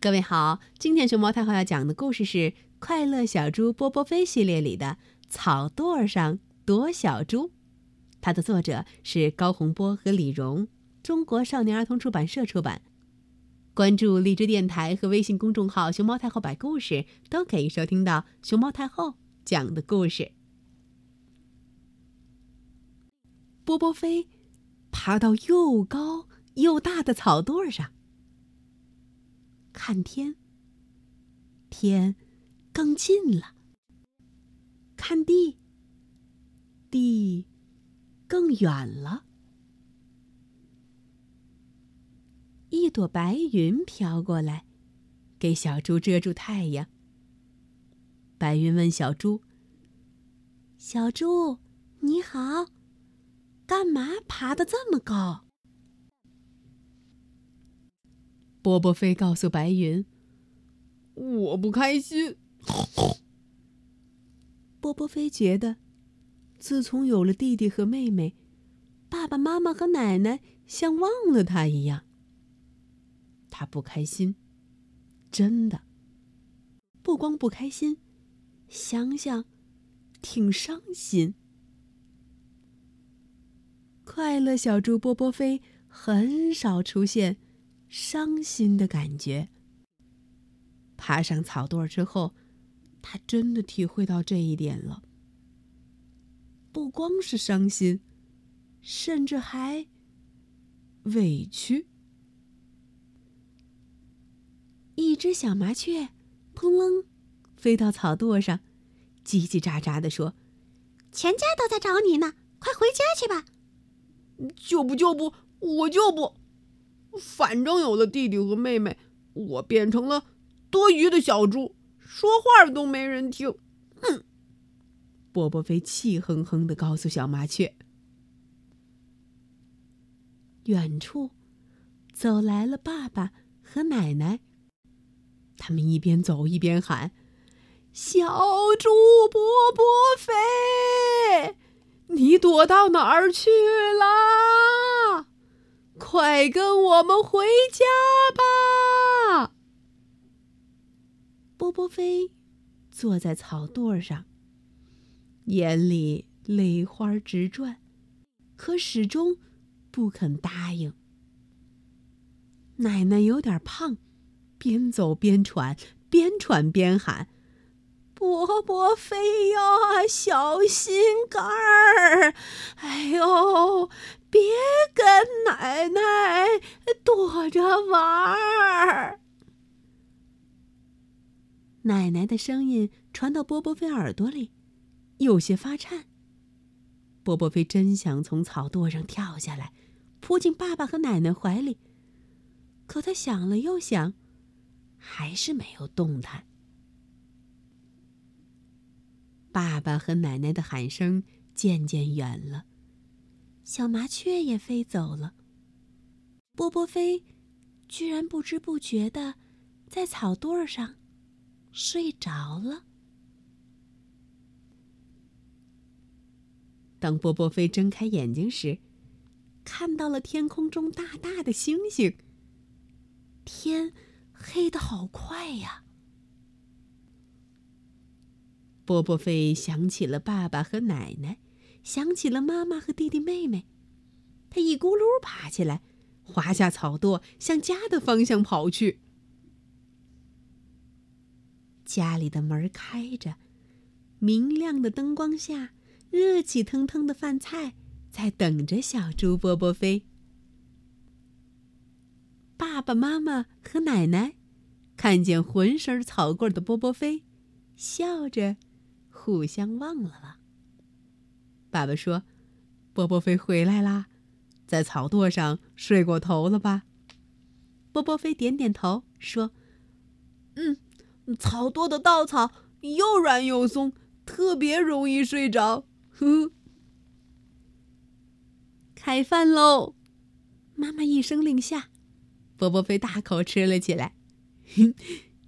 各位好，今天熊猫太后要讲的故事是《快乐小猪波波飞》系列里的《草垛上躲小猪》，它的作者是高洪波和李荣，中国少年儿童出版社出版。关注荔枝电台和微信公众号“熊猫太后摆故事”，都可以收听到熊猫太后讲的故事。波波飞爬到又高又大的草垛上。看天，天更近了；看地，地更远了。一朵白云飘过来，给小猪遮住太阳。白云问小猪：“小猪，你好，干嘛爬得这么高？”波波飞告诉白云：“我不开心。”波波飞觉得，自从有了弟弟和妹妹，爸爸妈妈和奶奶像忘了他一样。他不开心，真的。不光不开心，想想，挺伤心。快乐小猪波波飞很少出现。伤心的感觉。爬上草垛之后，他真的体会到这一点了。不光是伤心，甚至还委屈。一只小麻雀扑棱飞到草垛上，叽叽喳喳的说：“全家都在找你呢，快回家去吧！”“就不就不，我就不。”反正有了弟弟和妹妹，我变成了多余的小猪，说话都没人听。哼！波波飞气哼哼的告诉小麻雀。远处，走来了爸爸和奶奶。他们一边走一边喊：“小猪波波飞，你躲到哪儿去了？”快跟我们回家吧！波波飞坐在草垛上，眼里泪花直转，可始终不肯答应。奶奶有点胖，边走边喘，边喘边喊：“波波飞呀，小心肝儿！哎呦！”别跟奶奶躲着玩儿。奶奶的声音传到波波飞耳朵里，有些发颤。波波飞真想从草垛上跳下来，扑进爸爸和奶奶怀里，可他想了又想，还是没有动弹。爸爸和奶奶的喊声渐渐远了。小麻雀也飞走了。波波飞居然不知不觉的在草垛上睡着了。当波波飞睁开眼睛时，看到了天空中大大的星星。天黑的好快呀！波波飞想起了爸爸和奶奶。想起了妈妈和弟弟妹妹，他一咕噜爬起来，滑下草垛，向家的方向跑去。家里的门开着，明亮的灯光下，热气腾腾的饭菜在等着小猪波波飞。爸爸妈妈和奶奶看见浑身草棍的波波飞，笑着互相望了望。爸爸说：“波波飞回来啦，在草垛上睡过头了吧？”波波飞点点头说：“嗯，草垛的稻草又软又松，特别容易睡着。”呵，开饭喽！妈妈一声令下，波波飞大口吃了起来。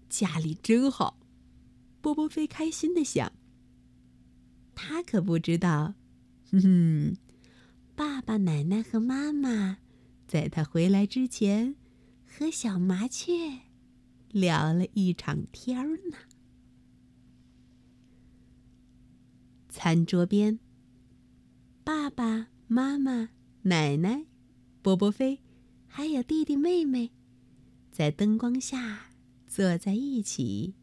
家里真好，波波飞开心的想。他可不知道。哼哼，爸爸、奶奶和妈妈，在他回来之前，和小麻雀聊了一场天呢。餐桌边，爸爸妈妈、奶奶、波波飞，还有弟弟妹妹，在灯光下坐在一起，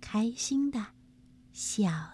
开心的笑。